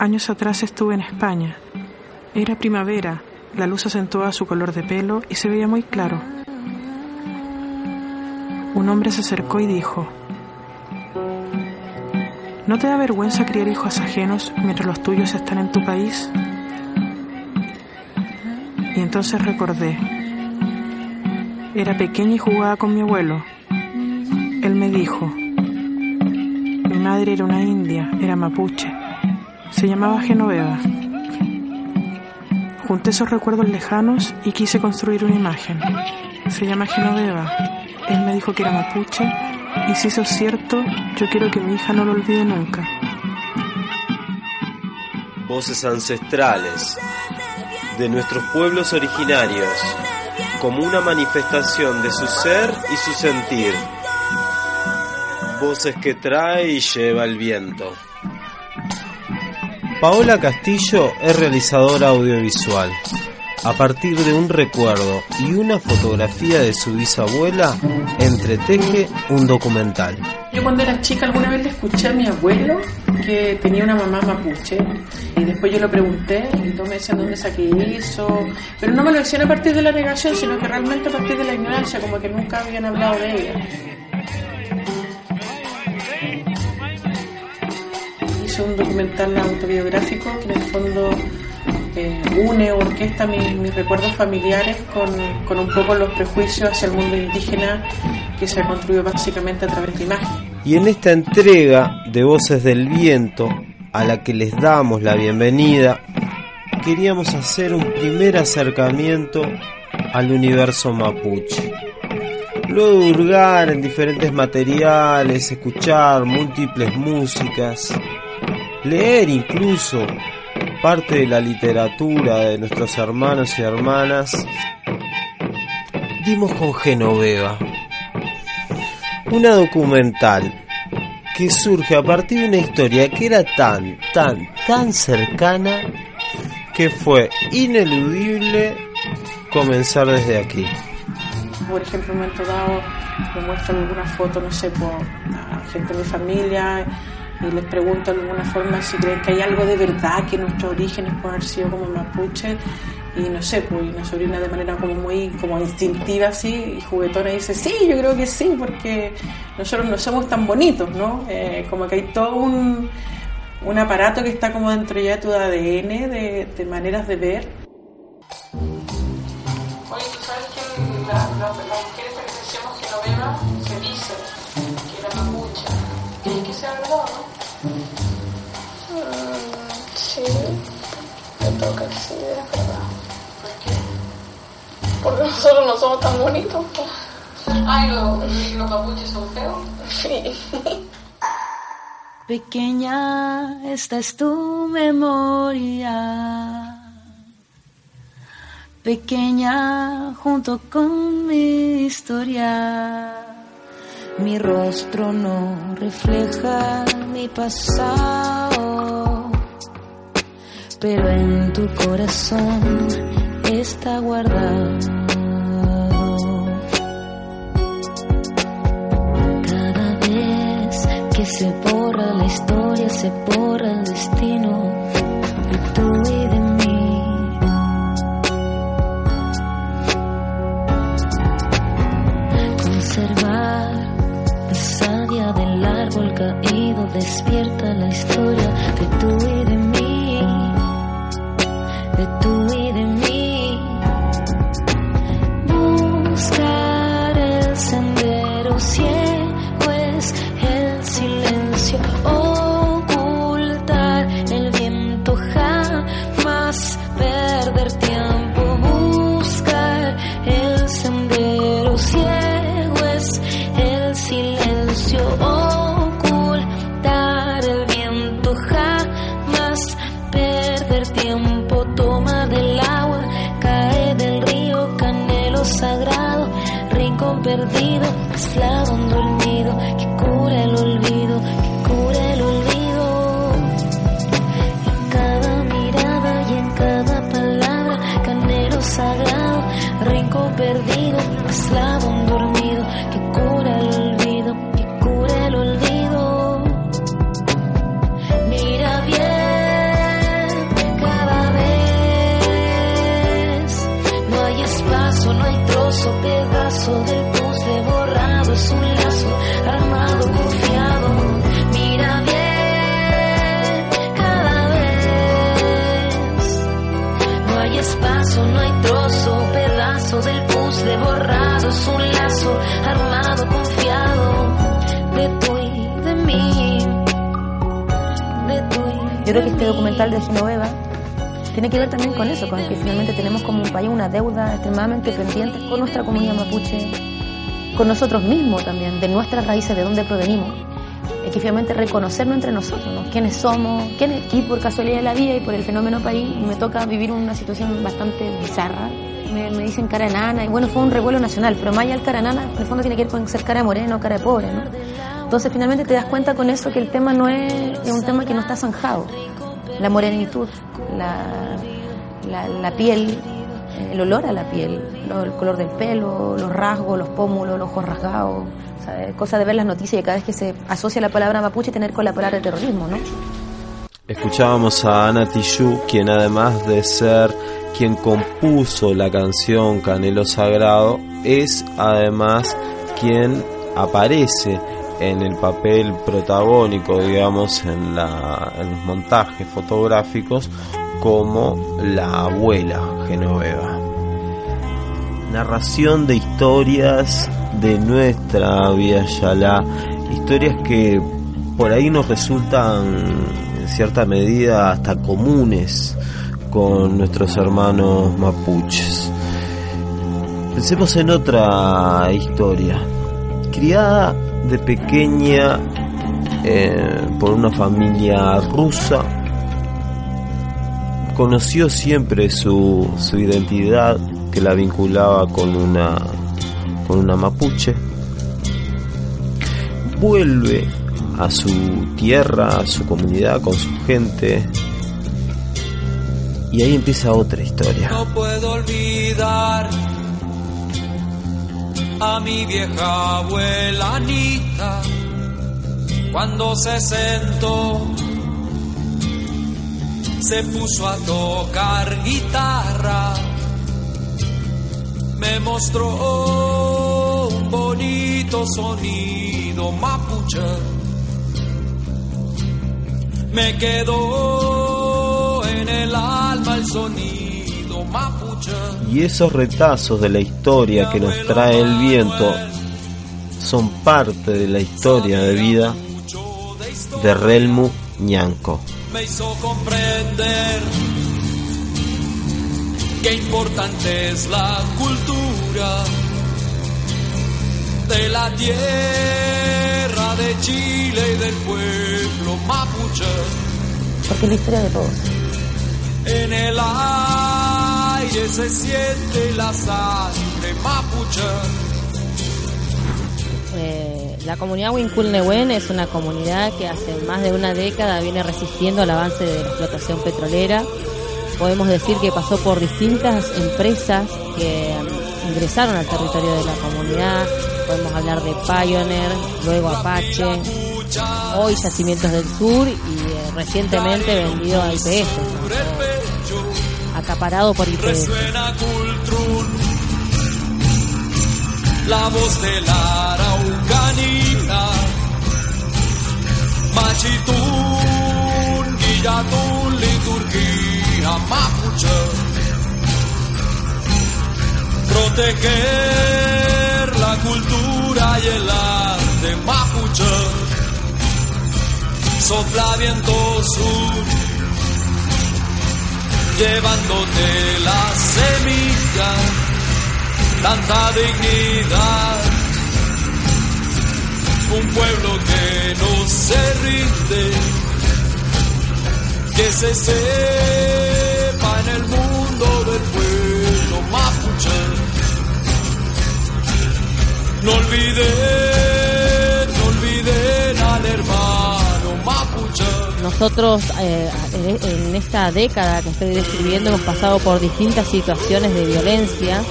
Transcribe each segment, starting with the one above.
Años atrás estuve en España. Era primavera, la luz acentuaba su color de pelo y se veía muy claro. Un hombre se acercó y dijo, ¿no te da vergüenza criar hijos ajenos mientras los tuyos están en tu país? Y entonces recordé, era pequeña y jugaba con mi abuelo. Él me dijo, mi madre era una india, era mapuche, se llamaba Genoveva. Junté esos recuerdos lejanos y quise construir una imagen. Se llama Genoveva. Él me dijo que era mapuche y si eso es cierto, yo quiero que mi hija no lo olvide nunca. Voces ancestrales de nuestros pueblos originarios como una manifestación de su ser y su sentir. Voces que trae y lleva el viento. Paola Castillo es realizadora audiovisual. A partir de un recuerdo y una fotografía de su bisabuela, entreteje un documental. Yo cuando era chica alguna vez le escuché a mi abuelo que tenía una mamá mapuche y después yo lo pregunté y todos me decían dónde saqué eso, pero no me lo decían a partir de la negación, sino que realmente a partir de la ignorancia, como que nunca habían hablado de ella. Un documental autobiográfico que en el fondo eh, une o orquesta mis, recuerdos familiares con, con, un poco los prejuicios hacia el mundo indígena que se ha construido básicamente a través de imagen. Y en esta entrega de Voces del Viento, a la que les damos la bienvenida, queríamos hacer un primer acercamiento al universo mapuche. Luego de hurgar en diferentes materiales, escuchar múltiples músicas, leer incluso parte de la literatura de nuestros hermanos y hermanas, dimos con Genoveva, una documental que surge a partir de una historia que era tan, tan, tan cercana que fue ineludible comenzar desde aquí. Por ejemplo, en un momento me muestran alguna foto, no sé, por gente de mi familia y les pregunto de alguna forma si creen que hay algo de verdad que nuestros orígenes pueden haber sido como mapuche y no sé, pues una sobrina de manera como muy como instintiva así y juguetona dice, sí, yo creo que sí, porque nosotros no somos tan bonitos, ¿no? Eh, como que hay todo un, un aparato que está como dentro ya de tu ADN, de, de maneras de ver. Sí, me toca que sí, es verdad. ¿Por qué? Porque nosotros no somos tan bonitos. Ay, ¿los, los mapuches son feos? Sí. Pequeña, esta es tu memoria. Pequeña, junto con mi historia. Mi rostro no refleja mi pasado, pero en tu corazón está guardado. Cada vez que se borra la historia, se borra el destino de tú y de mí. Conservar la savia del árbol caído despierta creo que este documental de Genoveva tiene que ver también con eso, con que finalmente tenemos como un país una deuda extremadamente pendiente con nuestra comunidad mapuche, con nosotros mismos también, de nuestras raíces, de dónde provenimos. Es que finalmente reconocernos entre nosotros, ¿no? quiénes somos, quiénes, aquí por casualidad de la vida y por el fenómeno país me toca vivir una situación bastante bizarra. Me, me dicen cara enana, y bueno, fue un revuelo nacional, pero más allá del cara enana, en el fondo tiene que ver con ser cara moreno, cara de pobre, ¿no? Entonces finalmente te das cuenta con eso que el tema no es, es un tema que no está zanjado. La morenitud, la, la, la piel, el olor a la piel, el color del pelo, los rasgos, los pómulos, los ojos rasgados. Cosa de ver las noticias y cada vez que se asocia la palabra mapuche tener con la palabra terrorismo, ¿no? Escuchábamos a Ana Tijoux, quien además de ser quien compuso la canción Canelo Sagrado, es además quien aparece en el papel protagónico, digamos, en, la, en los montajes fotográficos como la abuela Genoveva. Narración de historias de nuestra vida Yalá, historias que por ahí nos resultan en cierta medida hasta comunes con nuestros hermanos mapuches. Pensemos en otra historia. Criada de pequeña eh, por una familia rusa, conoció siempre su, su identidad que la vinculaba con una, con una mapuche. Vuelve a su tierra, a su comunidad, con su gente. Y ahí empieza otra historia. No puedo olvidar a mi vieja abuela Anita cuando se sentó. Se puso a tocar guitarra, me mostró un bonito sonido mapuche. Me quedó en el alma el sonido. Y esos retazos de la historia que nos trae el viento son parte de la historia de vida de Relmu Ñanco. me hizo comprender qué importante es la cultura de la tierra de Chile y del pueblo mapuche. Porque es la historia de todos. En el se siente la sangre mapuche. Eh, la comunidad Huincul-Nehuen es una comunidad que hace más de una década viene resistiendo al avance de la explotación petrolera. Podemos decir que pasó por distintas empresas que mm, ingresaron al territorio de la comunidad. Podemos hablar de Pioneer, luego Apache, hoy Yacimientos del Sur y eh, recientemente vendido a IPF. Acaparado por IPF. Resuena Cultrún, la voz de la araucanina, Machitún, Guillatún, liturgia mapuche. Proteger la cultura y el arte mapuche. Sopla viento sur llevándote la semilla, tanta dignidad. Un pueblo que no se rinde, que se sepa en el mundo del pueblo mapuche. No olviden, Nosotros eh, en en esta década que estoy describiendo hemos pasado por distintas situaciones de violencia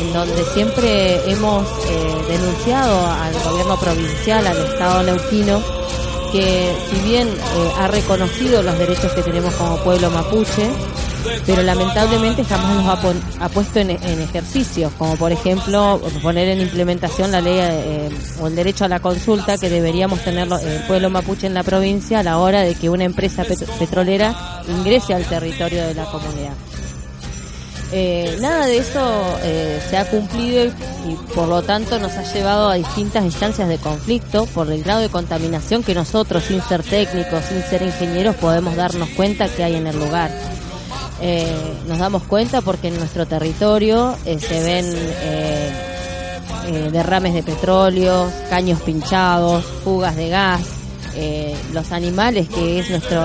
en donde siempre hemos eh, denunciado al gobierno provincial, al Estado neuquino, que si bien eh, ha reconocido los derechos que tenemos como pueblo mapuche, pero lamentablemente jamás los ha, puesto en, en ejercicio, como por ejemplo poner en implementación la ley eh, o el derecho a la consulta que deberíamos tener lo- el pueblo mapuche en la provincia a la hora de que una empresa pet- petrolera ingrese al territorio de la comunidad. Eh, nada de eso eh, se ha cumplido y, por lo tanto nos ha llevado a distintas instancias de conflicto por el grado de contaminación que nosotros, sin ser técnicos, sin ser ingenieros, podemos darnos cuenta que hay en el lugar. Eh, nos damos cuenta porque en nuestro territorio se ven derrames de petróleo, caños pinchados, fugas de gas. los animales, que es nuestro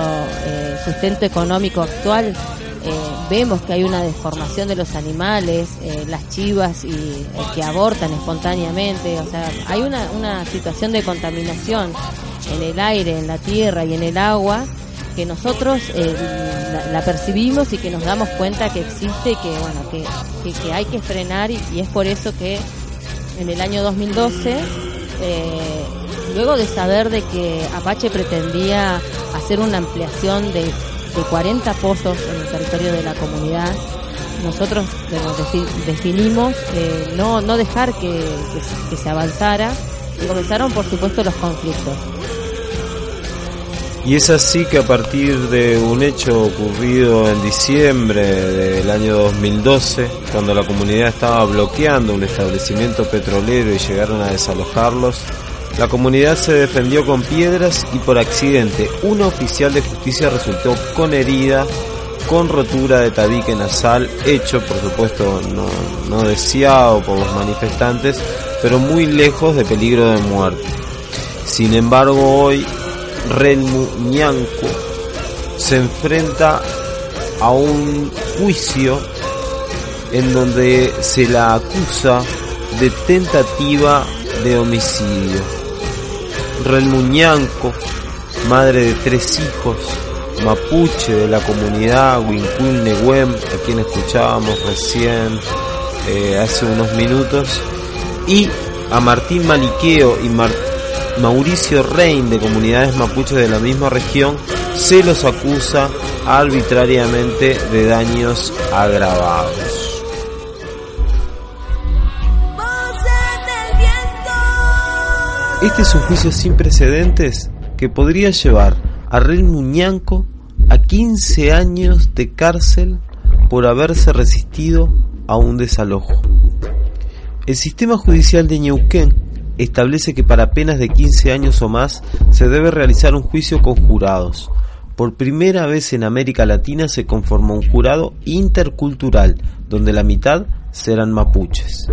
sustento económico actual, eh, vemos que hay una deformación de los animales, eh, las chivas y eh, que abortan espontáneamente, o sea, hay una, una situación de contaminación en el aire, en la tierra y en el agua que nosotros la, percibimos y que nos damos cuenta que existe y que bueno que, que, hay que frenar y, es por eso que en el año 2012 eh, luego de saber de que Apache pretendía hacer una ampliación de, de 40 pozos en el territorio de la comunidad. Nosotros definimos eh, no no dejar que, que se avanzara y comenzaron por supuesto los conflictos. Y es así que a partir de un hecho ocurrido en diciembre del año 2012, cuando la comunidad estaba bloqueando un establecimiento petrolero y llegaron a desalojarlos, la comunidad se defendió con piedras y por accidente un oficial de justicia resultó con herida, con rotura de tabique nasal, hecho por supuesto no, deseado por los manifestantes, pero muy lejos de peligro de muerte. Sin embargo, hoy Renmu se enfrenta a un juicio en donde se la acusa de tentativa de homicidio. Renmu Ñanco, madre de tres hijos, mapuche de la comunidad Wincul Nehuem, a quien escuchábamos recién eh, hace unos minutos, y a Martín Maliqueo y Mauricio Rein de comunidades mapuches de la misma región se los acusa arbitrariamente de daños agravados. Este es un juicio sin precedentes que podría llevar a Rey Muñanco a 15 años de cárcel por haberse resistido a un desalojo. El sistema judicial de Ñeuquén establece que para penas de 15 años o más se debe realizar un juicio con jurados. Por primera vez en América Latina se conformó un jurado intercultural, donde la mitad serán mapuches.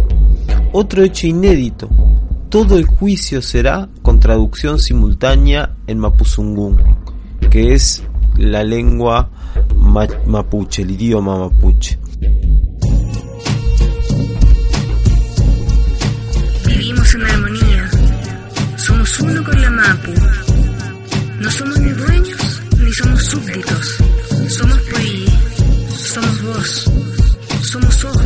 Otro hecho inédito, todo el juicio será con traducción simultánea en mapuzungún, que es la lengua ma- mapuche, el idioma mapuche. Vivimos en armonía. Somos uno con la Mapu. No somos ni dueños ni somos súbditos. Somos Pui. Somos vos. Somos ojos.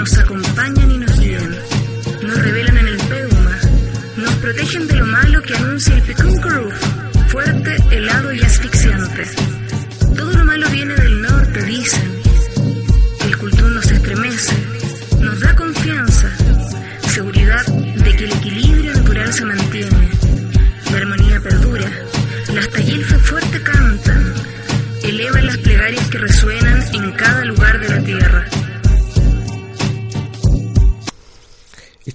Nos acompañan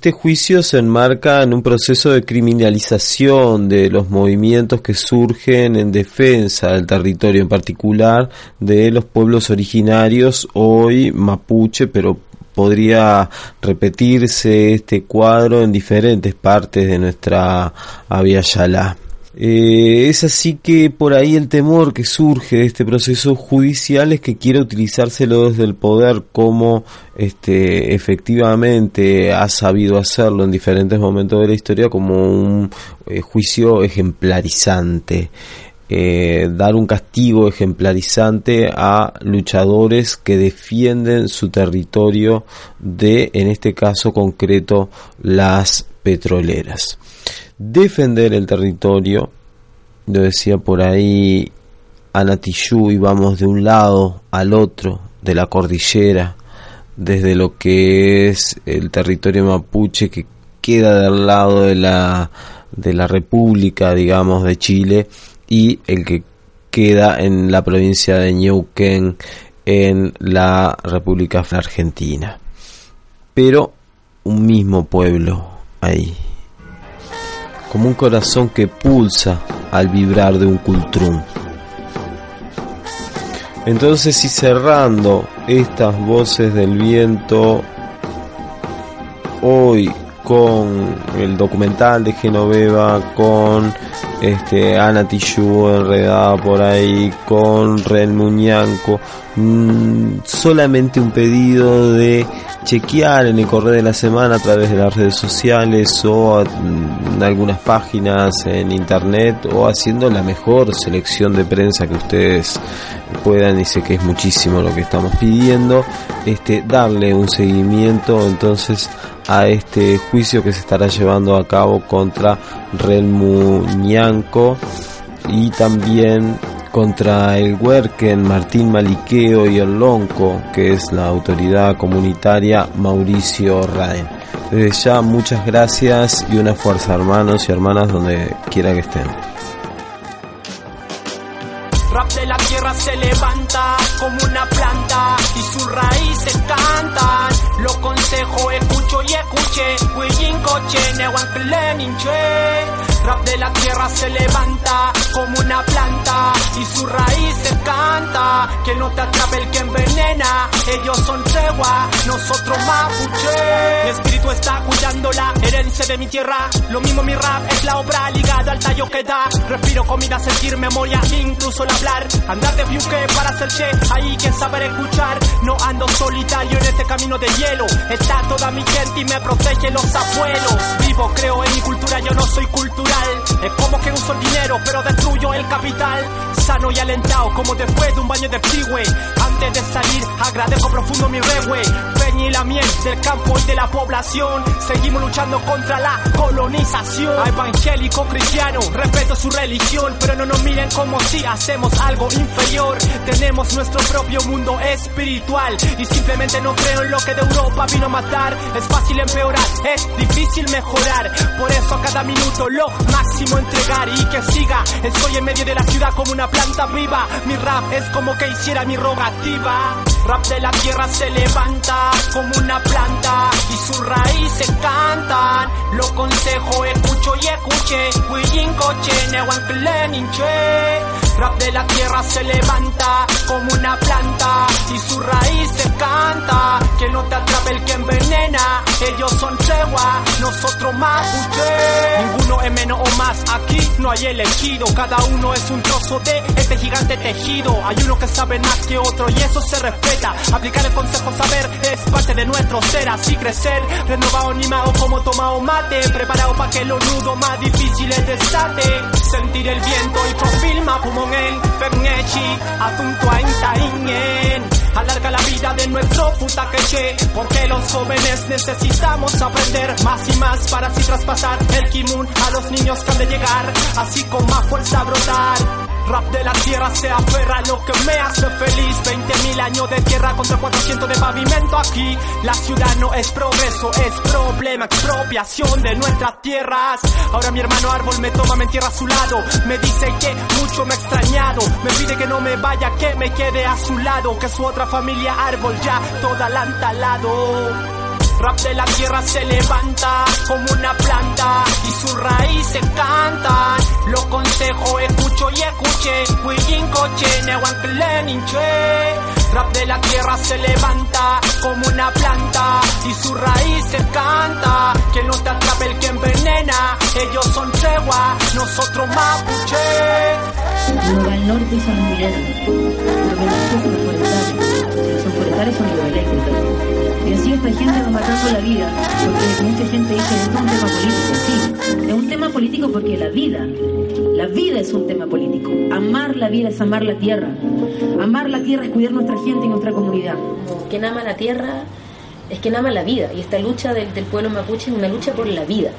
Este juicio se enmarca en un proceso de criminalización de los movimientos que surgen en defensa del territorio, en particular de los pueblos originarios, hoy mapuche, pero podría repetirse este cuadro en diferentes partes de nuestra Abya Yala. Eh, es así que por ahí el temor que surge de este proceso judicial es que quiera utilizárselo desde el poder como este efectivamente ha sabido hacerlo en diferentes momentos de la historia como un eh, juicio ejemplarizante. Eh, dar un castigo ejemplarizante a luchadores que defienden su territorio de, en este caso concreto, las petroleras defender el territorio, lo decía por ahí Anatillú y vamos de un lado al otro de la cordillera, desde lo que es el territorio mapuche que queda del lado de la, de la República, digamos, de Chile, y el que queda en la provincia de Neuquén, en la República Argentina. Pero un mismo pueblo ahí, como un corazón que pulsa al vibrar de un cultrún. Entonces y cerrando estas voces del viento, hoy con el documental de Genoveva, con este, Ana Tijoux enredada por ahí, con Ren Muñanco, mm, solamente un pedido de chequear en el correo de la semana a través de las redes sociales o en algunas páginas en internet o haciendo la mejor selección de prensa que ustedes puedan. Y sé que es muchísimo lo que estamos pidiendo. Este darle un seguimiento entonces a este juicio que se estará llevando a cabo contra Relmu Ñanco y también contra el Huerquen, Martín Maliqueo y el Lonco, que es la autoridad comunitaria Mauricio Raen. Desde ya muchas gracias y una fuerza hermanos y hermanas donde quiera que estén. Rap se levanta como una planta y sus raíces cantan. Lo consejo, escucho y escuche. Huillín coche, Rap de la tierra se levanta como una planta y sus raíces canta. Que no te atrape el que envenena. Ellos son tregua, nosotros mapuche. Mi espíritu está cuidando la herencia de mi tierra. Lo mismo mi rap es la obra ligada al tallo que da. Respiro comida, sentir memoria, incluso el hablar. Andar de buque para ser che, hay que saber escuchar. No ando solitario en este camino de hielo. Está toda mi gente y me protege los abuelos. Vivo, creo en mi cultura, yo no soy cultural. Es como que uso el dinero, pero destruyo el capital. Sano y alentado, como después de un baño de pigüe. Antes de salir, agradezco profundo mi regue. Peña y la miel del campo y de la población. Seguimos luchando contra la colonización. Evangélico cristiano, respeto su religión, pero no nos miren como si hacemos algo inferior. Tenemos nuestro propio mundo espiritual y simplemente no creo en lo que de Europa vino a matar. Es fácil empeorar, es difícil mejorar. Por eso a cada minuto lo máximo entregar y que siga. Estoy en medio de la ciudad como una planta viva. Mi rap es como que hiciera mi rogativa. Rap de la tierra se levanta como una planta y sus raíces cantan. Lo consejo, escucho y escuche. Huillín coche, Rap de la tierra se levanta como una planta y sus raíces canta. Que no te atrape el que envenena. Ellos son tregua, nosotros mapuche. Aquí no hay elegido. Cada uno es un trozo de este gigante tejido. Hay uno que sabe más que otro y eso se respeta. Aplicar el consejo saber es parte de nuestro ser, así crecer. Renovado, animado como tomado mate. Preparado para que lo nudo más difíciles desate. Sentir el viento y profilma pumongen. Fernechi, atunto a Alarga la vida de nuestro puta queche, porque los jóvenes necesitamos aprender más y más para así traspasar el kimun a los niños que han de llegar, así con más fuerza brotar. Rap de la tierra se aferra lo que me hace feliz. 20.000 años de tierra contra 400 de pavimento aquí. La ciudad no es progreso, es problema, expropiación de nuestras tierras. Ahora mi hermano árbol me toma, me entierra a su lado. Me dice que mucho me ha extrañado. Me pide que no me vaya, que me quede a su lado. Que su otra familia árbol ya toda la han. Rap de la tierra se levanta como una planta y sus raíces cantan. Lo consejo, escucho y escuche. Huillín coche, Rap de la tierra se levanta como una planta y sus raíces canta. Que no te atrape el que envenena. Ellos son tregua, nosotros mapuche. Uno va al norte y los mineros. Forestales son hidroeléctricos. Y así esta gente va matando la vida, porque mucha gente dice es un tema político, sí, es un tema político porque la vida, la vida es un tema político. Amar la vida es amar la tierra. Amar la tierra es cuidar nuestra gente y nuestra comunidad. Quien ama la tierra es quien ama la vida. Y esta lucha del, del pueblo mapuche es una lucha por la vida.